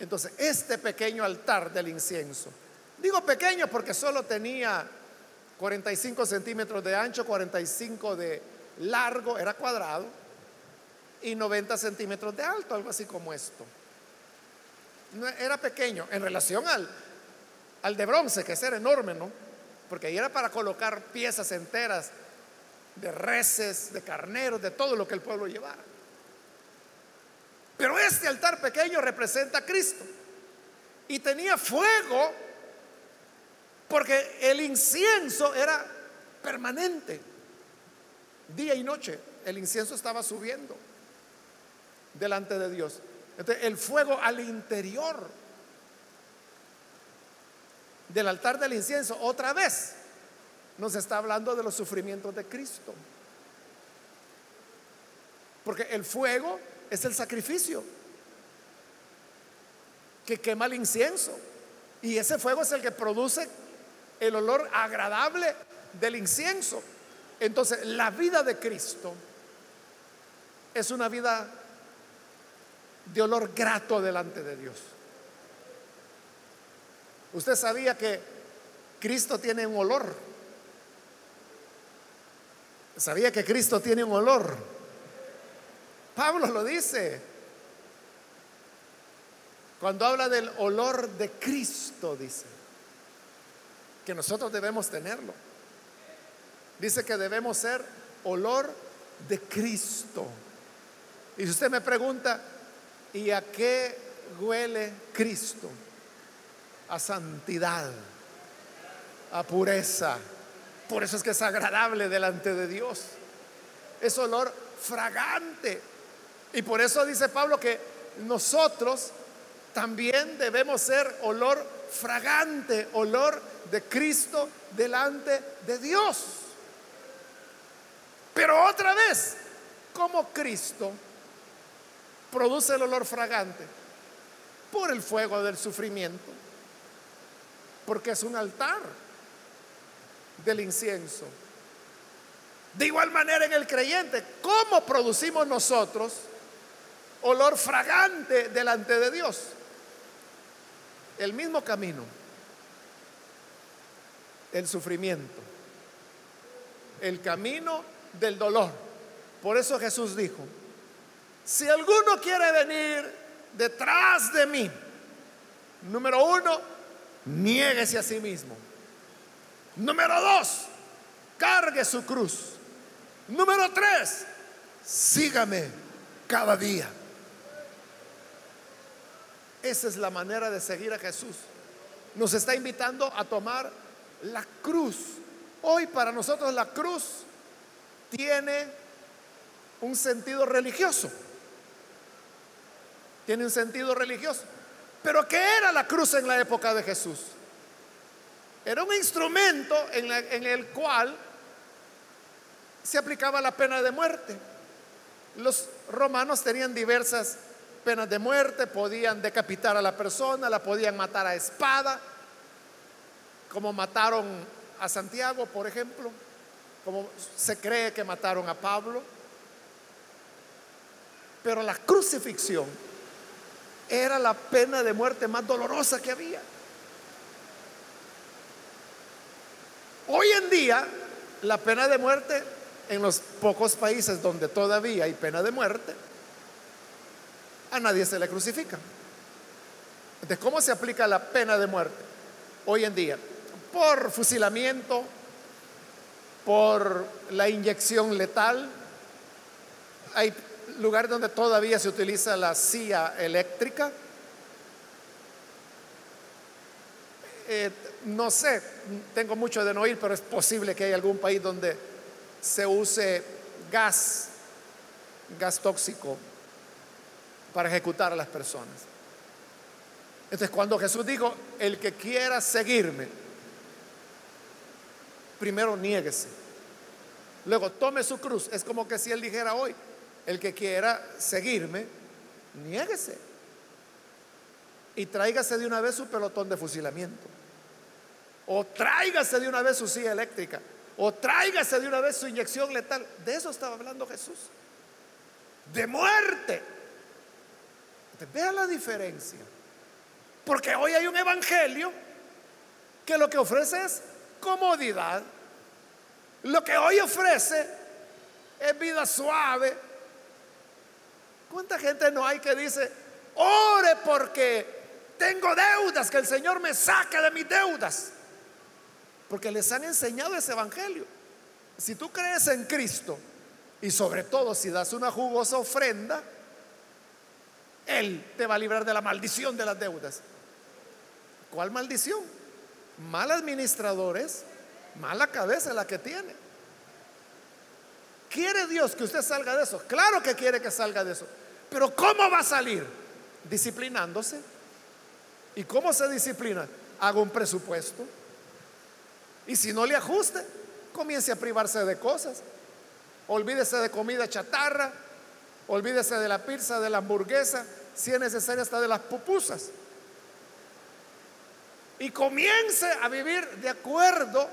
Entonces, este pequeño altar del incienso, digo pequeño porque solo tenía 45 centímetros de ancho, 45 de largo, era cuadrado, y 90 centímetros de alto, algo así como esto. era pequeño en relación al, al de bronce, que era enorme, ¿no? Porque ahí era para colocar piezas enteras de reses, de carneros, de todo lo que el pueblo llevara. Pero este altar pequeño representa a Cristo. Y tenía fuego porque el incienso era permanente. Día y noche el incienso estaba subiendo delante de Dios. Entonces, el fuego al interior del altar del incienso, otra vez, nos está hablando de los sufrimientos de Cristo. Porque el fuego es el sacrificio que quema el incienso. Y ese fuego es el que produce el olor agradable del incienso. Entonces, la vida de Cristo es una vida de olor grato delante de Dios. Usted sabía que Cristo tiene un olor. Sabía que Cristo tiene un olor. Pablo lo dice. Cuando habla del olor de Cristo, dice, que nosotros debemos tenerlo. Dice que debemos ser olor de Cristo. Y si usted me pregunta, ¿y a qué huele Cristo? A santidad, a pureza. Por eso es que es agradable delante de Dios. Es olor fragante. Y por eso dice Pablo que nosotros también debemos ser olor fragante, olor de Cristo delante de Dios. Pero otra vez, como Cristo produce el olor fragante? Por el fuego del sufrimiento, porque es un altar del incienso. De igual manera en el creyente, ¿cómo producimos nosotros olor fragante delante de Dios. El mismo camino, el sufrimiento, el camino del dolor. Por eso Jesús dijo, si alguno quiere venir detrás de mí, número uno, niéguese a sí mismo. Número dos, cargue su cruz. Número tres, sígame cada día. Esa es la manera de seguir a Jesús. Nos está invitando a tomar la cruz. Hoy para nosotros la cruz tiene un sentido religioso. Tiene un sentido religioso. Pero ¿qué era la cruz en la época de Jesús? Era un instrumento en, el cual se aplicaba la pena de muerte. Los romanos tenían diversas penas de muerte, podían decapitar a la persona, la podían matar a espada, como mataron a Santiago, por ejemplo, como se cree que mataron a Pablo. Pero la crucifixión era la pena de muerte más dolorosa que había. Hoy en día, la pena de muerte en los pocos países donde todavía hay pena de muerte, a nadie se le crucifica. Entonces, ¿cómo se aplica la pena de muerte hoy en día? Por fusilamiento, por la inyección letal. Hay lugares donde todavía se utiliza la silla eléctrica. Eh, no sé, tengo mucho de no ir, pero es posible que haya algún país donde se use gas, gas tóxico, para ejecutar a las personas. Entonces, cuando Jesús dijo, el que quiera seguirme, primero niéguese. Luego tome su cruz. Es como que si él dijera hoy, el que quiera seguirme, niéguese. Y tráigase de una vez su pelotón de fusilamiento. O tráigase de una vez su silla eléctrica o tráigase de una vez su inyección letal. De eso estaba hablando Jesús. De muerte. Vea la diferencia. Porque hoy hay un evangelio que lo que ofrece es comodidad. Lo que hoy ofrece es vida suave. ¿Cuánta gente no hay que dice, ore porque tengo deudas, que el Señor me saque de mis deudas? Porque les han enseñado ese evangelio. Si tú crees en Cristo y sobre todo si das una jugosa ofrenda, Él te va a librar de la maldición de las deudas. ¿Cuál maldición? Mal administradores, mala cabeza la que tiene. ¿Quiere Dios que usted salga de eso? Claro que quiere que salga de eso. Pero ¿cómo va a salir? Disciplinándose. ¿Y cómo se disciplina? Hago un presupuesto y si no le ajuste, comience a privarse de cosas. Olvídese de comida chatarra, olvídese de la pizza, de la hamburguesa, si es necesario hasta de las pupusas. Y comience a vivir de acuerdo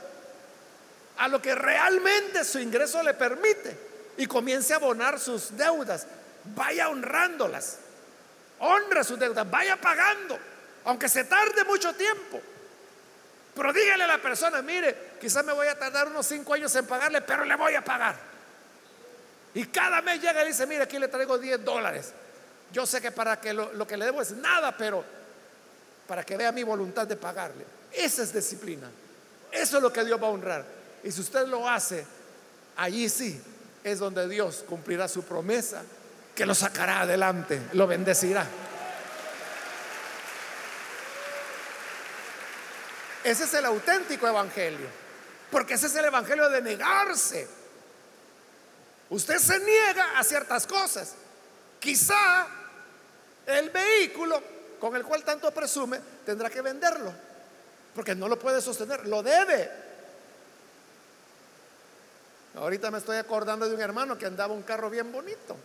a lo que realmente su ingreso le permite. Y comience a abonar sus deudas. Vaya honrándolas. Honra sus deudas. Vaya pagando. Aunque se tarde mucho tiempo. Pero dígale a la persona, mire, quizás me voy a tardar unos cinco años en pagarle, pero le voy a pagar. Y cada mes llega y dice, mire, aquí le traigo 10 dólares. Yo sé que para que lo, lo que le debo es nada, pero para que vea mi voluntad de pagarle. Esa es disciplina. Eso es lo que Dios va a honrar. Y si usted lo hace, allí sí es donde Dios cumplirá su promesa, que lo sacará adelante, lo bendecirá. Ese es el auténtico evangelio. Porque ese es el evangelio de negarse. Usted se niega a ciertas cosas. Quizá el vehículo con el cual tanto presume tendrá que venderlo. Porque no lo puede sostener, lo debe. Ahorita me estoy acordando de un hermano que andaba un carro bien bonito.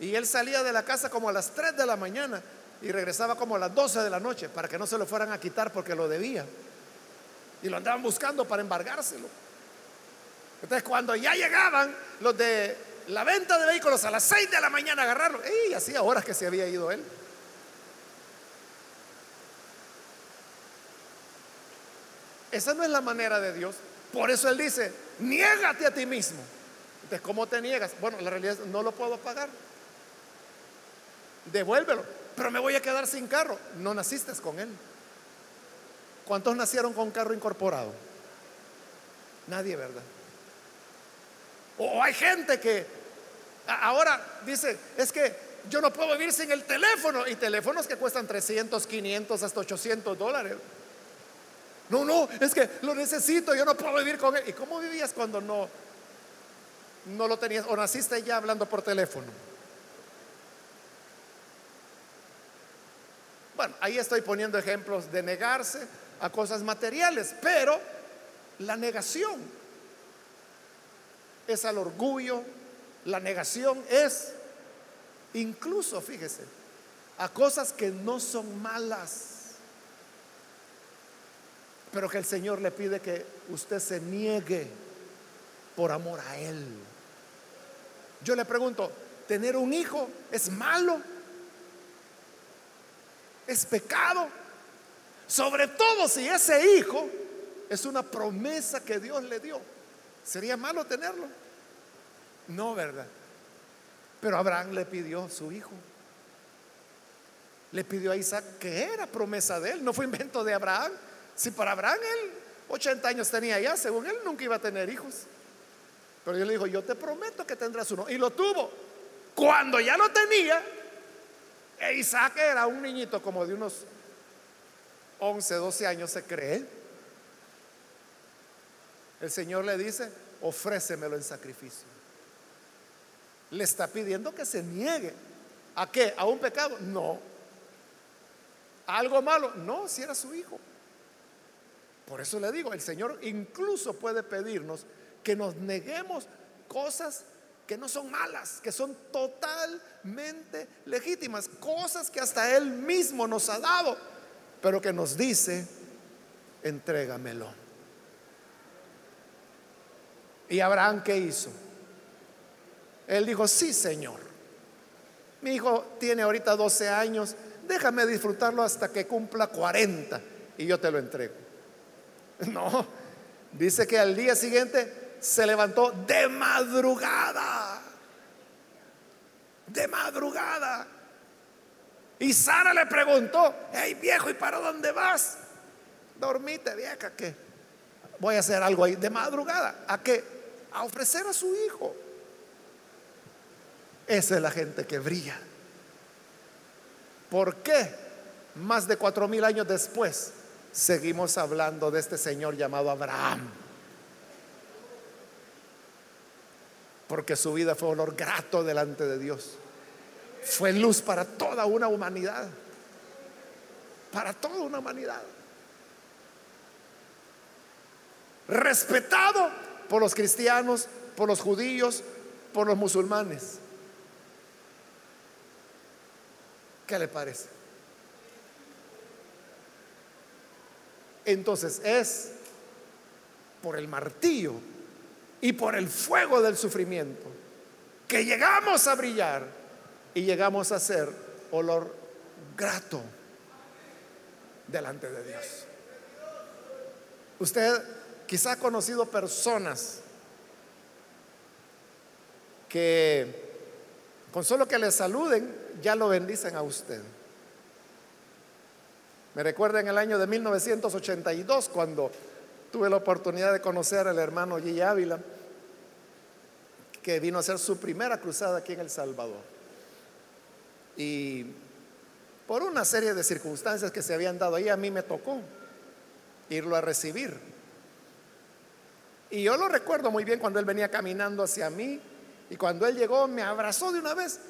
Y él salía de la casa como a las 3 de la mañana y regresaba como a las 12 de la noche para que no se lo fueran a quitar porque lo debía. Y lo andaban buscando para embargárselo. Entonces cuando ya llegaban los de la venta de vehículos a las 6 de la mañana agarrarlo, y hacía horas que se había ido él. Esa no es la manera de Dios. Por eso Él dice, niégate a ti mismo. Entonces, ¿cómo te niegas? Bueno, la realidad es, no lo puedo pagar. Devuélvelo pero me voy a quedar sin carro. No naciste con él. ¿Cuántos nacieron con carro incorporado? Nadie, ¿verdad? O hay gente que ahora dice, es que yo no puedo vivir sin el teléfono. Y teléfonos que cuestan 300, 500, hasta 800 dólares. No, no, es que lo necesito, yo no puedo vivir con él. ¿Y cómo vivías cuando no, no lo tenías? ¿O naciste ya hablando por teléfono? Bueno, ahí estoy poniendo ejemplos de negarse a cosas materiales, pero la negación es al orgullo, la negación es incluso, fíjese, a cosas que no son malas, pero que el Señor le pide que usted se niegue por amor a Él. Yo le pregunto, ¿tener un hijo es malo? ¿Es pecado? Sobre todo si ese hijo es una promesa que Dios le dio. ¿Sería malo tenerlo? No, ¿verdad? Pero Abraham le pidió su hijo. Le pidió a Isaac que era promesa de él, no fue invento de Abraham. Si para Abraham él 80 años tenía ya, según él nunca iba a tener hijos. Pero Dios le dijo, yo te prometo que tendrás uno. Y lo tuvo. Cuando ya lo tenía, e Isaac era un niñito como de unos 11, 12 años, se cree. El Señor le dice, ofrécemelo en sacrificio. Le está pidiendo que se niegue. ¿A qué? ¿A un pecado? No. ¿A algo malo? No, si era su hijo. Por eso le digo, el Señor incluso puede pedirnos que nos neguemos cosas que no son malas, que son totalmente legítimas, cosas que hasta Él mismo nos ha dado, pero que nos dice, entrégamelo. ¿Y Abraham qué hizo? Él dijo, sí, Señor. Mi hijo tiene ahorita 12 años, déjame disfrutarlo hasta que cumpla 40 y yo te lo entrego. (laughs) No, dice que al día siguiente se levantó de madrugada. De madrugada. Y Sara le preguntó, hey viejo, ¿y para dónde vas? Dormite, vieja, que voy a hacer algo ahí de madrugada. ¿A qué? A ofrecer a su hijo. Esa es la gente que brilla. ¿Por qué? Más de cuatro mil años después, seguimos hablando de este señor llamado Abraham. Porque su vida fue olor grato delante de Dios. Fue luz para toda una humanidad. Para toda una humanidad. Respetado por los cristianos, por los judíos, por los musulmanes. ¿Qué le parece? Entonces es por el martillo y por el fuego del sufrimiento que llegamos a brillar y llegamos a ser olor grato delante de Dios. Usted quizá ha conocido personas que con solo que le saluden ya lo bendicen a usted. Me recuerda en el año de 1982 cuando tuve la oportunidad de conocer al hermano G. Ávila, que vino a hacer su primera cruzada aquí en El Salvador. Y por una serie de circunstancias que se habían dado ahí, a mí me tocó irlo a recibir. Y yo lo recuerdo muy bien cuando él venía caminando hacia mí y cuando él llegó me abrazó de una vez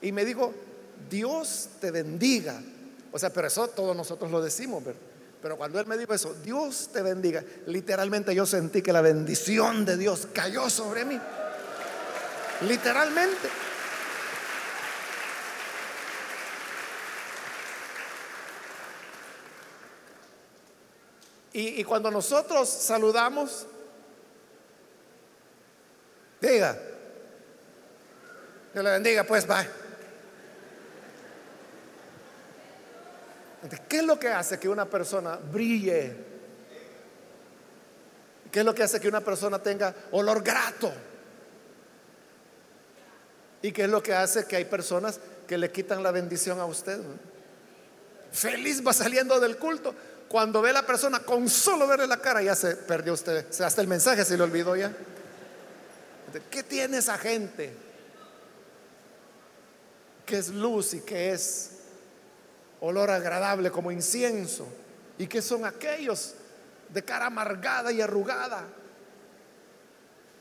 y me dijo, Dios te bendiga. O sea, pero eso todos nosotros lo decimos, Pero cuando él me dijo eso, Dios te bendiga, literalmente yo sentí que la bendición de Dios cayó sobre mí. Literalmente. Y, cuando nosotros saludamos, diga, Dios le bendiga, pues va. ¿Qué es lo que hace que una persona brille? ¿Qué es lo que hace que una persona tenga olor grato? ¿Y qué es lo que hace que hay personas que le quitan la bendición a usted? Feliz va saliendo del culto. Cuando ve a la persona con solo verle la cara ya se perdió usted. Hasta el mensaje se le olvidó ya. ¿Qué tiene esa gente? que es luz y que es olor agradable como incienso, y que son aquellos de cara amargada y arrugada,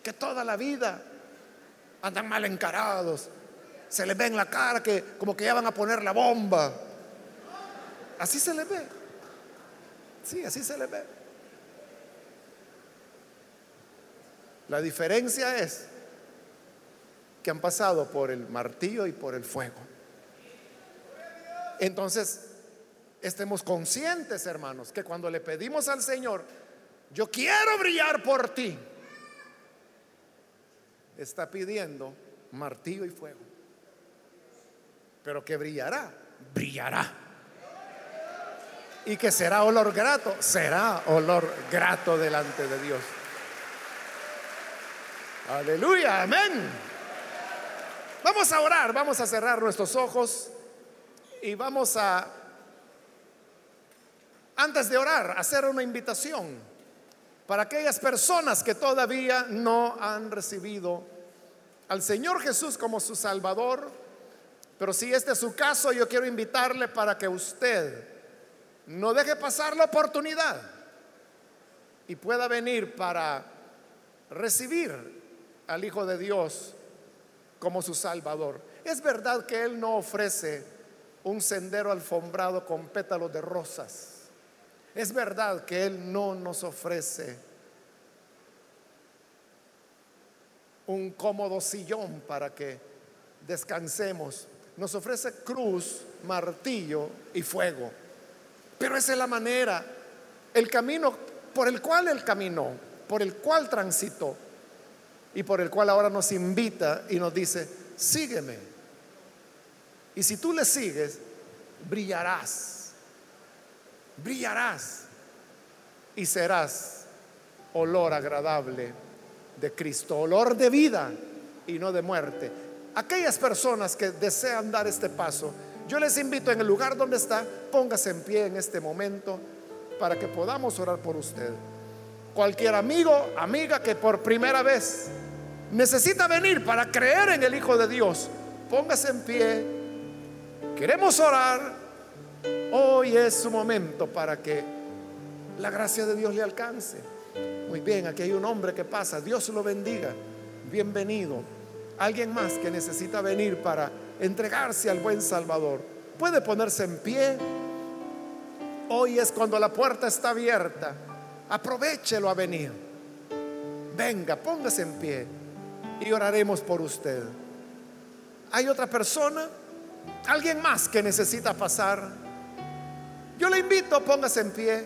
que toda la vida andan mal encarados, se les ve en la cara que como que ya van a poner la bomba. Así se les ve. Sí, así se les ve. La diferencia es que han pasado por el martillo y por el fuego. Entonces, estemos conscientes, hermanos, que cuando le pedimos al Señor, yo quiero brillar por ti, está pidiendo martillo y fuego. Pero que brillará, brillará. Y que será olor grato, será olor grato delante de Dios. Aleluya, amén. Vamos a orar, vamos a cerrar nuestros ojos y vamos a, antes de orar, hacer una invitación para aquellas personas que todavía no han recibido al Señor Jesús como su Salvador. Pero si este es su caso, yo quiero invitarle para que usted no deje pasar la oportunidad y pueda venir para recibir al Hijo de Dios como su Salvador. Es verdad que Él no ofrece un sendero alfombrado con pétalos de rosas. Es verdad que Él no nos ofrece un cómodo sillón para que descansemos. Nos ofrece cruz, martillo y fuego. Pero esa es la manera, el camino por el cual Él caminó, por el cual transitó y por el cual ahora nos invita y nos dice, sígueme. Y si tú le sigues, brillarás, brillarás y serás olor agradable de Cristo, olor de vida y no de muerte. Aquellas personas que desean dar este paso, yo les invito en el lugar donde está, póngase en pie en este momento para que podamos orar por usted. Cualquier amigo, amiga que por primera vez necesita venir para creer en el Hijo de Dios, póngase en pie. Queremos orar. Hoy es su momento para que la gracia de Dios le alcance. Muy bien, aquí hay un hombre que pasa. Dios lo bendiga. Bienvenido. Alguien más que necesita venir para entregarse al buen Salvador. Puede ponerse en pie. Hoy es cuando la puerta está abierta. Aprovechelo a venir. Venga, póngase en pie y oraremos por usted. ¿Hay otra persona? ¿Alguien más que necesita pasar? Yo le invito, póngase en pie.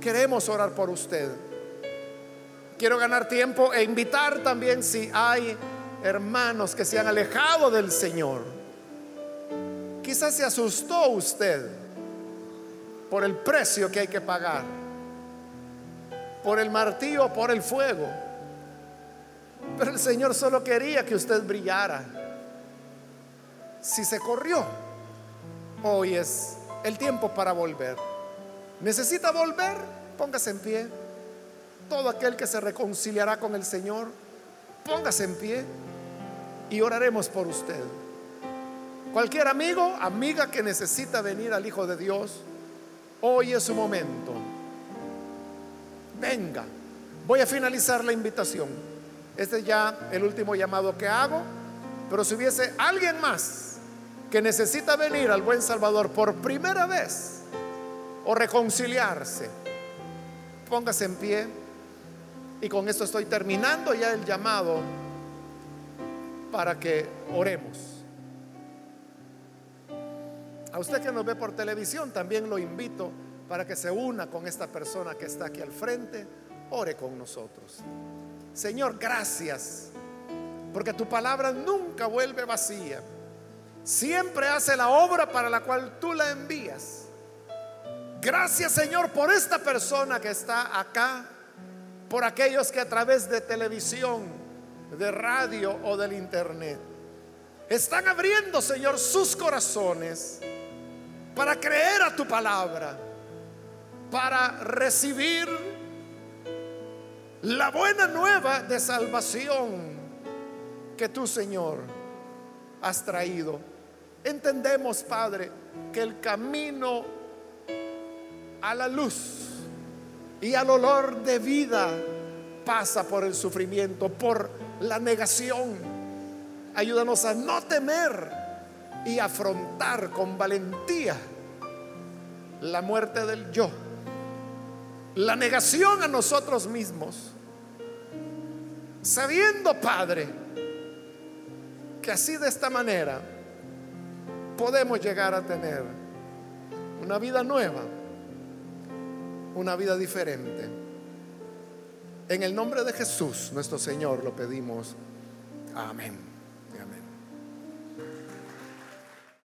Queremos orar por usted. Quiero ganar tiempo e invitar también si hay hermanos que se han alejado del Señor. Quizás se asustó usted por el precio que hay que pagar, por el martillo, por el fuego. Pero el Señor solo quería que usted brillara. Si se corrió, hoy es el tiempo para volver. ¿Necesita volver? Póngase en pie. Todo aquel que se reconciliará con el Señor, póngase en pie y oraremos por usted. Cualquier amigo, amiga que necesita venir al Hijo de Dios, hoy es su momento. Venga, voy a finalizar la invitación. Este es ya el último llamado que hago. Pero si hubiese alguien más que necesita venir al buen Salvador por primera vez o reconciliarse, póngase en pie. Y con esto estoy terminando ya el llamado para que oremos. A usted que nos ve por televisión, también lo invito para que se una con esta persona que está aquí al frente. Ore con nosotros. Señor, gracias, porque tu palabra nunca vuelve vacía. Siempre hace la obra para la cual tú la envías. Gracias, Señor, por esta persona que está acá, por aquellos que a través de televisión, de radio o del internet están abriendo, Señor, sus corazones para creer a tu palabra, para recibir la buena nueva de salvación que tú, Señor, has traído. entendemos, Padre, que el camino a la luz y al olor de vida pasa por el sufrimiento, por la negación. Ayúdanos a no temer y afrontar con valentía la muerte del yo, la negación a nosotros mismos, sabiendo, Padre, que así de esta manera podemos llegar a tener una vida nueva, una vida diferente. En el nombre de Jesús, nuestro Señor, lo pedimos. Amén.